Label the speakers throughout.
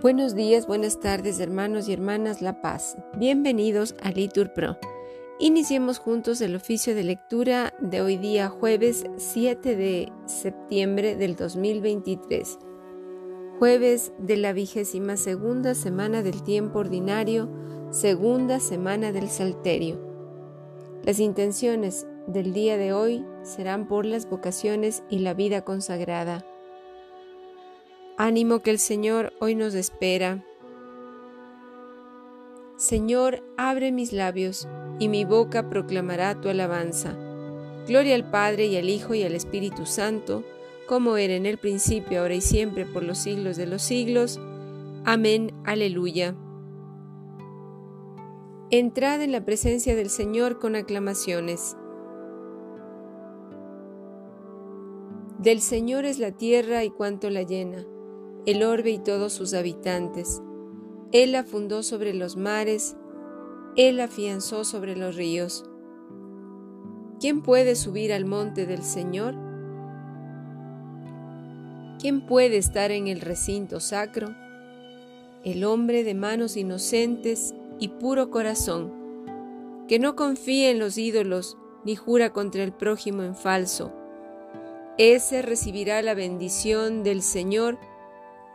Speaker 1: Buenos días, buenas tardes, hermanos y hermanas La Paz. Bienvenidos a Litur Pro. Iniciemos juntos el oficio de lectura de hoy día, jueves 7 de septiembre del 2023. Jueves de la vigésima segunda semana del tiempo ordinario, segunda semana del Salterio. Las intenciones del día de hoy serán por las vocaciones y la vida consagrada. Ánimo que el Señor hoy nos espera. Señor, abre mis labios, y mi boca proclamará tu alabanza. Gloria al Padre y al Hijo y al Espíritu Santo, como era en el principio, ahora y siempre, por los siglos de los siglos. Amén. Aleluya. Entrad en la presencia del Señor con aclamaciones. Del Señor es la tierra y cuanto la llena el orbe y todos sus habitantes. Él la fundó sobre los mares, Él afianzó sobre los ríos. ¿Quién puede subir al monte del Señor? ¿Quién puede estar en el recinto sacro? El hombre de manos inocentes y puro corazón, que no confía en los ídolos ni jura contra el prójimo en falso. Ese recibirá la bendición del Señor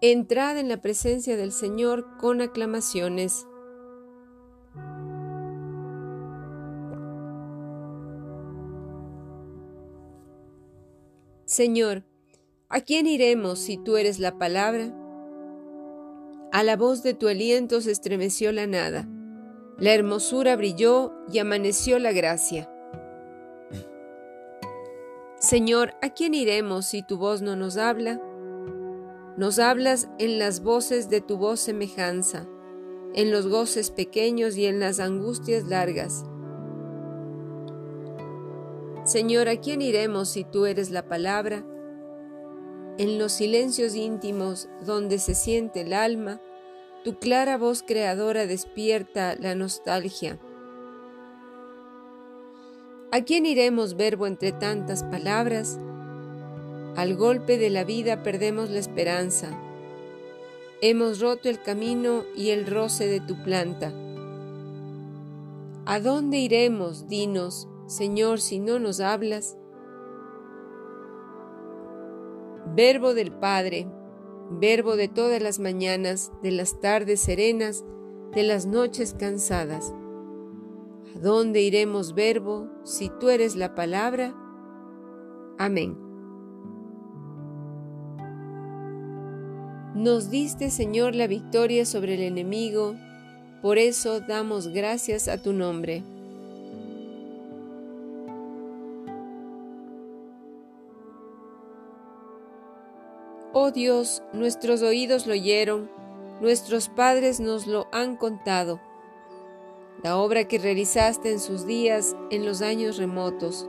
Speaker 1: Entrad en la presencia del Señor con aclamaciones. Señor, ¿a quién iremos si tú eres la palabra? A la voz de tu aliento se estremeció la nada, la hermosura brilló y amaneció la gracia. Señor, ¿a quién iremos si tu voz no nos habla? Nos hablas en las voces de tu voz semejanza, en los goces pequeños y en las angustias largas. Señor, ¿a quién iremos si tú eres la palabra? En los silencios íntimos donde se siente el alma, tu clara voz creadora despierta la nostalgia. ¿A quién iremos verbo entre tantas palabras? Al golpe de la vida perdemos la esperanza. Hemos roto el camino y el roce de tu planta. ¿A dónde iremos, dinos, Señor, si no nos hablas? Verbo del Padre, verbo de todas las mañanas, de las tardes serenas, de las noches cansadas. ¿A dónde iremos, verbo, si tú eres la palabra? Amén. Nos diste, Señor, la victoria sobre el enemigo, por eso damos gracias a tu nombre. Oh Dios, nuestros oídos lo oyeron, nuestros padres nos lo han contado, la obra que realizaste en sus días, en los años remotos.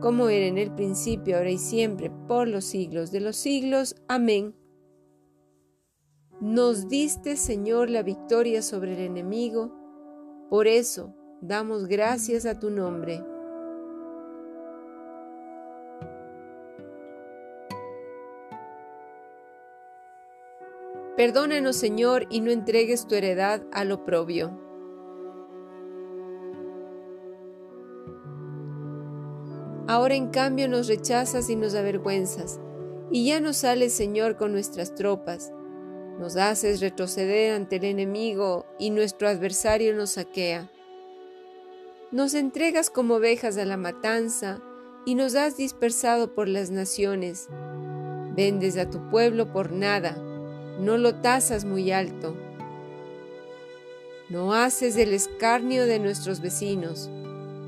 Speaker 1: como era en el principio, ahora y siempre, por los siglos de los siglos. Amén. Nos diste, Señor, la victoria sobre el enemigo, por eso damos gracias a tu nombre. Perdónanos, Señor, y no entregues tu heredad al oprobio. Ahora en cambio nos rechazas y nos avergüenzas, y ya no sales, Señor, con nuestras tropas nos haces retroceder ante el enemigo y nuestro adversario nos saquea. Nos entregas como ovejas a la matanza y nos has dispersado por las naciones. Vendes a tu pueblo por nada, no lo tasas muy alto. No haces el escarnio de nuestros vecinos,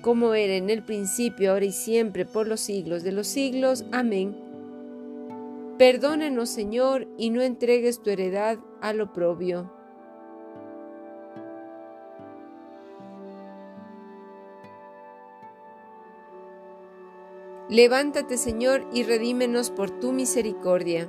Speaker 1: como era en el principio, ahora y siempre, por los siglos de los siglos. Amén. Perdónenos, Señor, y no entregues tu heredad al oprobio. Levántate, Señor, y redímenos por tu misericordia.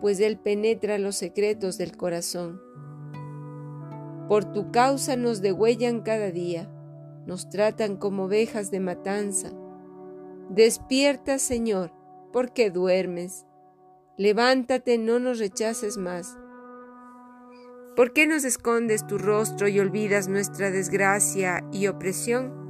Speaker 1: pues Él penetra los secretos del corazón. Por tu causa nos degüellan cada día, nos tratan como ovejas de matanza. Despierta, Señor, porque duermes. Levántate, no nos rechaces más. ¿Por qué nos escondes tu rostro y olvidas nuestra desgracia y opresión?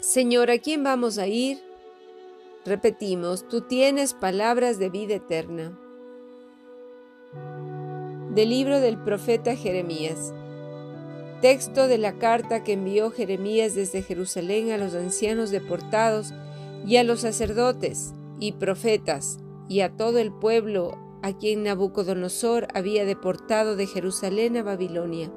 Speaker 1: Señor, ¿a quién vamos a ir? Repetimos, tú tienes palabras de vida eterna. Del libro del profeta Jeremías. Texto de la carta que envió Jeremías desde Jerusalén a los ancianos deportados y a los sacerdotes y profetas y a todo el pueblo a quien Nabucodonosor había deportado de Jerusalén a Babilonia.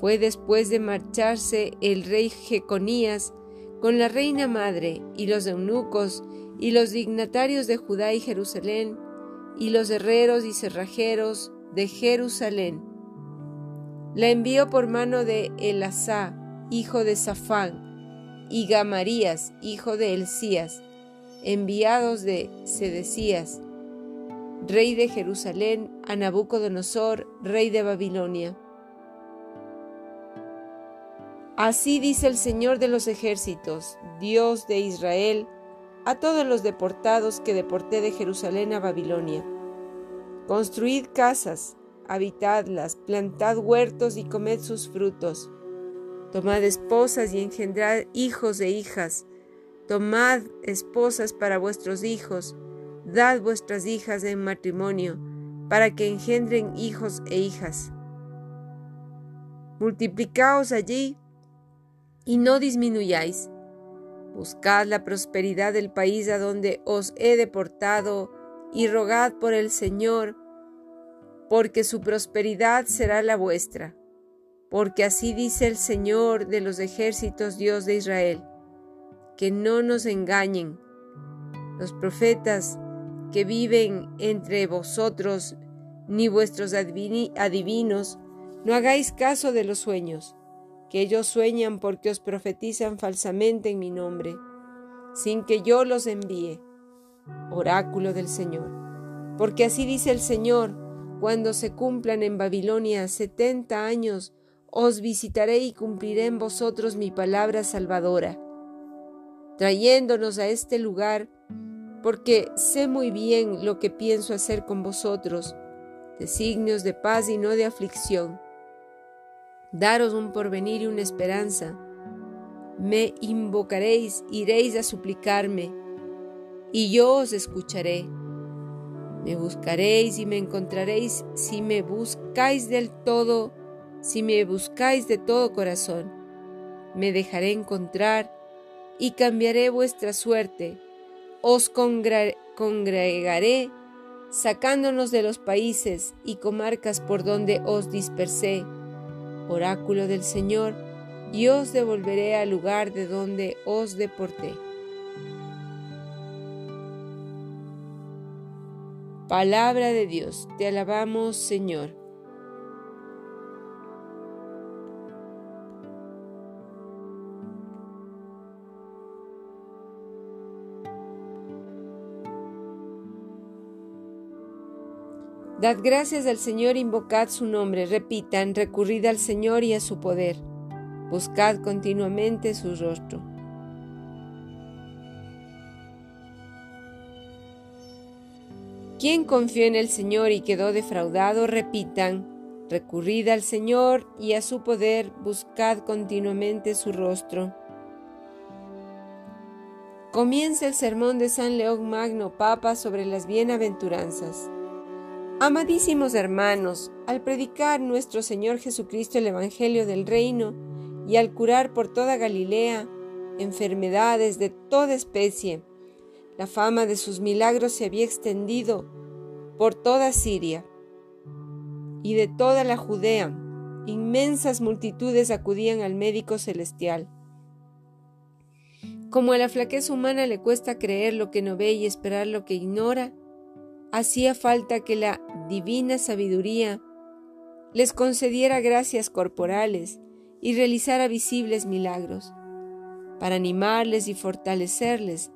Speaker 1: Fue después de marcharse el rey Jeconías con la reina madre y los eunucos y los dignatarios de Judá y Jerusalén y los herreros y cerrajeros de Jerusalén. La envió por mano de Elasá, hijo de Safán, y Gamarías, hijo de Elías, enviados de Sedecías, rey de Jerusalén, a Nabucodonosor, rey de Babilonia. Así dice el Señor de los ejércitos, Dios de Israel, a todos los deportados que deporté de Jerusalén a Babilonia. Construid casas, habitadlas, plantad huertos y comed sus frutos. Tomad esposas y engendrad hijos e hijas. Tomad esposas para vuestros hijos, dad vuestras hijas en matrimonio, para que engendren hijos e hijas. Multiplicaos allí y no disminuyáis. Buscad la prosperidad del país a donde os he deportado y rogad por el Señor, porque su prosperidad será la vuestra. Porque así dice el Señor de los ejércitos, Dios de Israel, que no nos engañen. Los profetas que viven entre vosotros, ni vuestros adivinos, no hagáis caso de los sueños, que ellos sueñan porque os profetizan falsamente en mi nombre, sin que yo los envíe. Oráculo del Señor. Porque así dice el Señor, cuando se cumplan en Babilonia setenta años, os visitaré y cumpliré en vosotros mi palabra salvadora, trayéndonos a este lugar, porque sé muy bien lo que pienso hacer con vosotros, designios de paz y no de aflicción daros un porvenir y una esperanza. Me invocaréis, iréis a suplicarme, y yo os escucharé. Me buscaréis y me encontraréis si me buscáis del todo, si me buscáis de todo corazón. Me dejaré encontrar y cambiaré vuestra suerte. Os congregaré, sacándonos de los países y comarcas por donde os dispersé oráculo del Señor, y os devolveré al lugar de donde os deporté. Palabra de Dios, te alabamos Señor. Dad gracias al Señor, invocad su nombre, repitan, recurrid al Señor y a su poder, buscad continuamente su rostro. ¿Quién confió en el Señor y quedó defraudado? Repitan, recurrid al Señor y a su poder, buscad continuamente su rostro. Comienza el sermón de San León Magno Papa sobre las bienaventuranzas. Amadísimos hermanos, al predicar nuestro Señor Jesucristo el Evangelio del Reino y al curar por toda Galilea enfermedades de toda especie, la fama de sus milagros se había extendido por toda Siria y de toda la Judea. Inmensas multitudes acudían al médico celestial. Como a la flaqueza humana le cuesta creer lo que no ve y esperar lo que ignora, hacía falta que la divina sabiduría les concediera gracias corporales y realizara visibles milagros, para animarles y fortalecerles,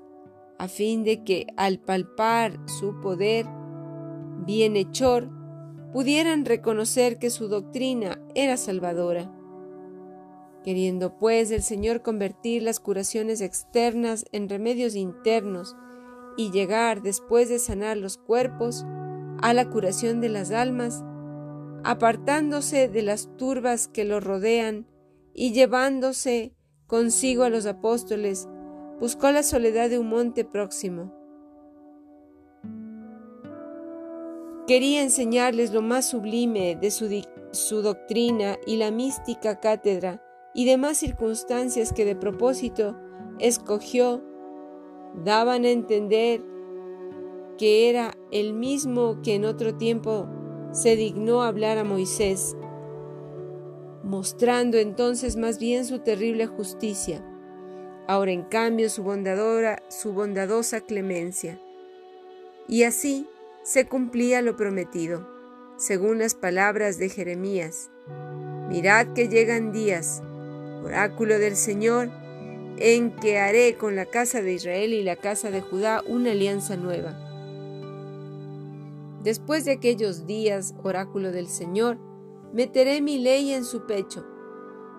Speaker 1: a fin de que al palpar su poder bienhechor pudieran reconocer que su doctrina era salvadora. Queriendo pues el Señor convertir las curaciones externas en remedios internos, y llegar, después de sanar los cuerpos, a la curación de las almas, apartándose de las turbas que lo rodean y llevándose consigo a los apóstoles, buscó la soledad de un monte próximo. Quería enseñarles lo más sublime de su, su, doctrina y la mística cátedra y demás circunstancias que de propósito escogió daban a entender que era el mismo que en otro tiempo se dignó hablar a Moisés, mostrando entonces más bien su terrible justicia, ahora en cambio su su bondadosa clemencia. Y así se cumplía lo prometido, según las palabras de Jeremías. Mirad que llegan días, oráculo del Señor, en que haré con la casa de Israel y la casa de Judá una alianza nueva. Después de aquellos días, oráculo del Señor, meteré mi ley en su pecho,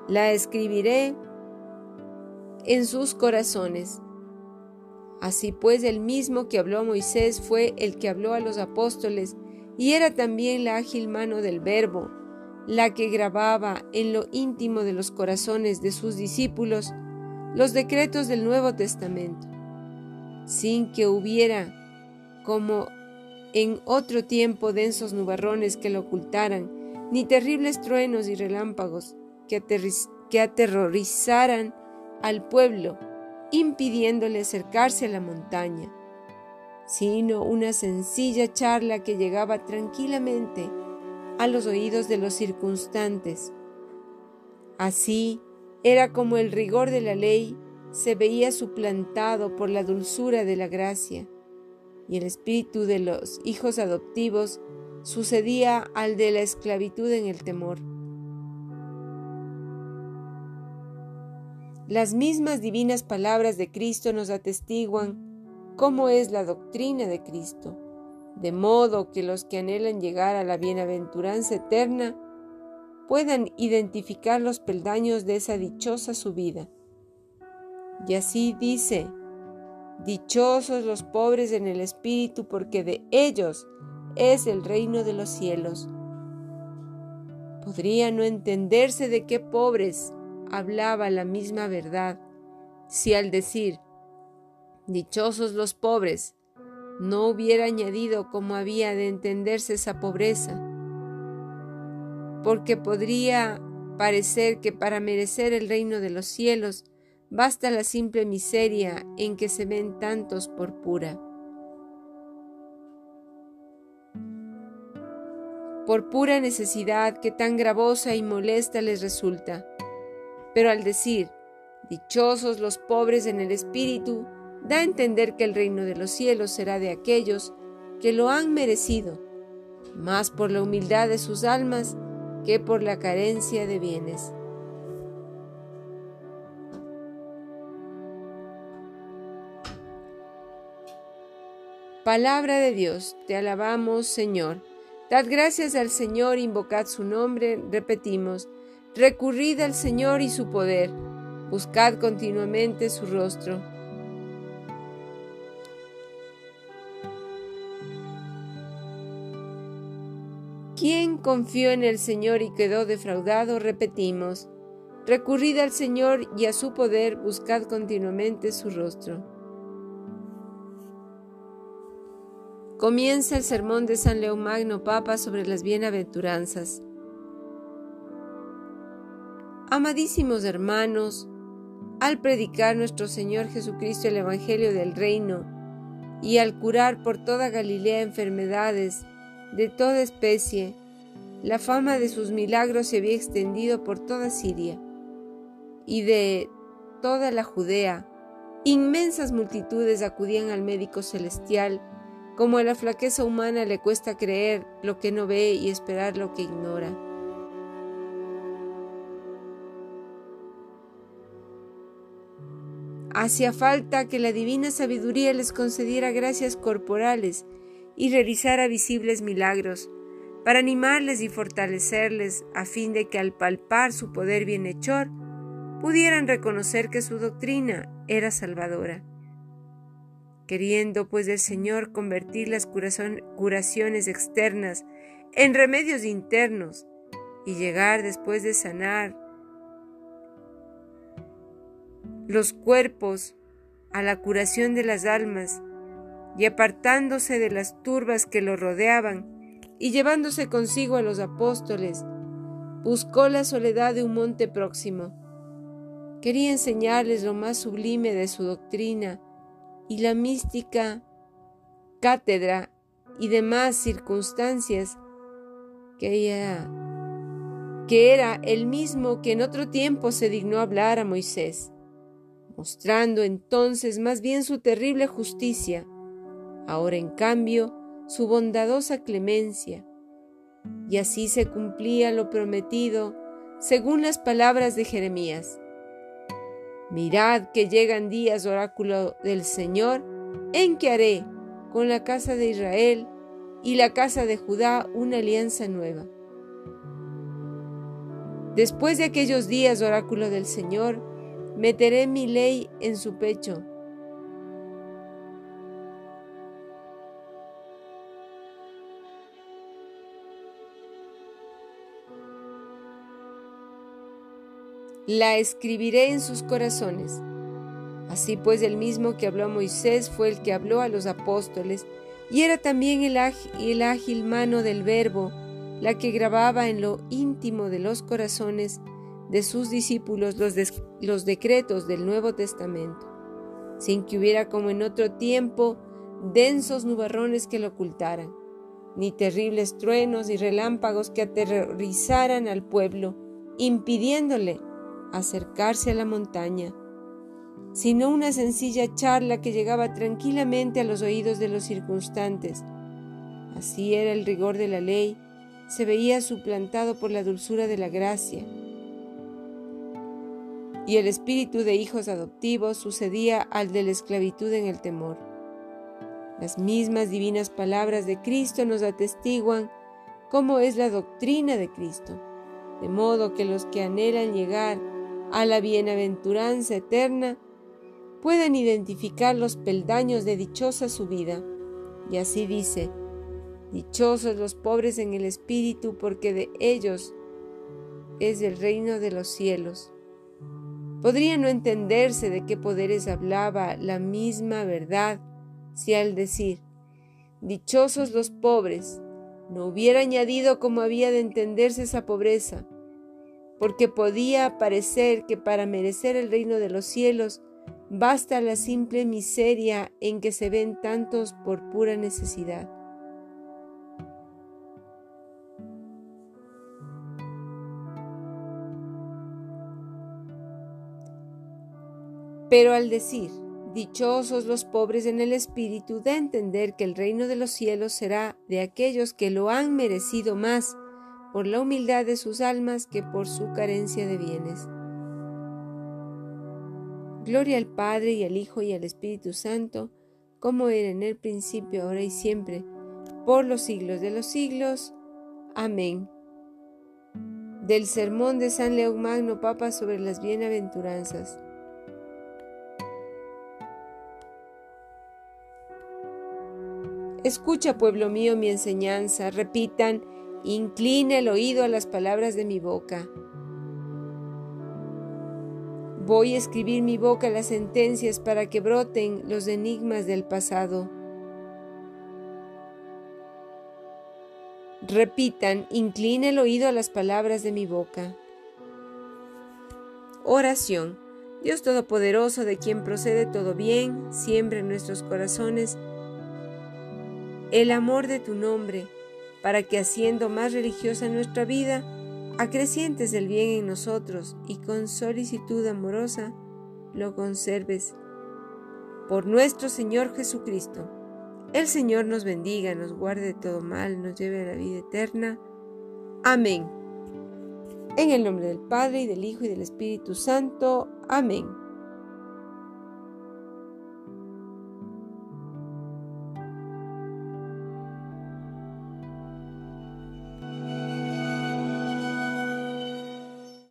Speaker 1: la escribiré en sus corazones. Así pues, el mismo que habló a Moisés fue el que habló a los apóstoles y era también la ágil mano del Verbo, la que grababa en lo íntimo de los corazones de sus discípulos los decretos del Nuevo Testamento, sin que hubiera, como en otro tiempo, densos nubarrones que lo ocultaran, ni terribles truenos y relámpagos que, que aterrorizaran al pueblo, impidiéndole acercarse a la montaña, sino una sencilla charla que llegaba tranquilamente a los oídos de los circunstantes. Así era como el rigor de la ley se veía suplantado por la dulzura de la gracia, y el espíritu de los hijos adoptivos sucedía al de la esclavitud en el temor. Las mismas divinas palabras de Cristo nos atestiguan cómo es la doctrina de Cristo, de modo que los que anhelan llegar a la bienaventuranza eterna puedan identificar los peldaños de esa dichosa subida. Y así dice, Dichosos los pobres en el espíritu, porque de ellos es el reino de los cielos. Podría no entenderse de qué pobres hablaba la misma verdad, si al decir, Dichosos los pobres, no hubiera añadido cómo había de entenderse esa pobreza, porque podría parecer que para merecer el reino de los cielos basta la simple miseria en que se ven tantos por pura. Por pura necesidad que tan gravosa y molesta les resulta. Pero al decir, dichosos los pobres en el espíritu, da a entender que el reino de los cielos será de aquellos que lo han merecido, más por la humildad de sus almas que por la carencia de bienes. Palabra de Dios, te alabamos Señor. Dad gracias al Señor, invocad su nombre, repetimos, recurrid al Señor y su poder, buscad continuamente su rostro. ¿Quién confió en el Señor y quedó defraudado? Repetimos, recurrid al Señor y a su poder, buscad continuamente su rostro. Comienza el sermón de San León Magno Papa sobre las bienaventuranzas. Amadísimos hermanos, al predicar nuestro Señor Jesucristo el Evangelio del Reino y al curar por toda Galilea enfermedades de toda especie, la fama de sus milagros se había extendido por toda Siria y de toda la Judea. Inmensas multitudes acudían al médico celestial como a la flaqueza humana le cuesta creer lo que no ve y esperar lo que ignora. Hacía falta que la divina sabiduría les concediera gracias corporales y realizara visibles milagros, para animarles y fortalecerles, a fin de que al palpar su poder bienhechor, pudieran reconocer que su doctrina era salvadora. Queriendo pues del Señor convertir las curaciones externas en remedios internos y llegar después de sanar los cuerpos a la curación de las almas y apartándose de las turbas que lo rodeaban y llevándose consigo a los apóstoles, buscó la soledad de un monte próximo. Quería enseñarles lo más sublime de su doctrina y la mística cátedra y demás circunstancias que, que era el mismo que en otro tiempo se dignó hablar a Moisés, mostrando entonces más bien su terrible justicia, ahora en cambio su bondadosa clemencia. Y así se cumplía lo prometido según las palabras de Jeremías. Mirad que llegan días, oráculo del Señor, en que haré con la casa de Israel y la casa de Judá una alianza nueva. Después de aquellos días, oráculo del Señor, meteré mi ley en su pecho. La escribiré en sus corazones. Así pues, el mismo que habló a Moisés fue el que habló a los apóstoles, y era también el ágil, mano del Verbo, la que grababa en lo íntimo de los corazones de sus discípulos los, los decretos del Nuevo Testamento, sin que hubiera como en otro tiempo densos nubarrones que lo ocultaran, ni terribles truenos y relámpagos que aterrorizaran al pueblo, impidiéndole acercarse a la montaña, sino una sencilla charla que llegaba tranquilamente a los oídos de los circunstantes. Así era el rigor de la ley, se veía suplantado por la dulzura de la gracia. Y el espíritu de hijos adoptivos sucedía al de la esclavitud en el temor. Las mismas divinas palabras de Cristo nos atestiguan cómo es la doctrina de Cristo, de modo que los que anhelan llegar a la bienaventuranza eterna puedan identificar los peldaños de dichosa su vida. Y así dice, Dichosos los pobres en el espíritu, porque de ellos es el reino de los cielos. Podría no entenderse de qué poderes hablaba la misma verdad si al decir, dichosos los pobres, no hubiera añadido cómo había de entenderse esa pobreza, porque podía parecer que para merecer el reino de los cielos basta la simple miseria en que se ven tantos por pura necesidad. Pero al decir, Dichosos los pobres en el espíritu, a entender que el reino de los cielos será de aquellos que lo han merecido más por la humildad de sus almas que por su carencia de bienes. Gloria al Padre y al Hijo y al Espíritu Santo, como era en el principio, ahora y siempre, por los siglos de los siglos. Amén. Del sermón de San León Magno Papa sobre las bienaventuranzas. Escucha, pueblo mío, mi enseñanza. Repitan, inclina el oído a las palabras de mi boca. Voy a escribir mi boca las sentencias para que broten los enigmas del pasado. Repitan, inclina el oído a las palabras de mi boca. Oración. Dios Todopoderoso, de quien procede todo bien, siempre en nuestros corazones el amor de tu nombre, para que haciendo más religiosa nuestra vida, acrecientes el bien en nosotros y con solicitud amorosa lo conserves. Por nuestro Señor Jesucristo. El Señor nos bendiga, nos guarde de todo mal, nos lleve a la vida eterna. Amén. En el nombre del Padre y del Hijo y del Espíritu Santo. Amén.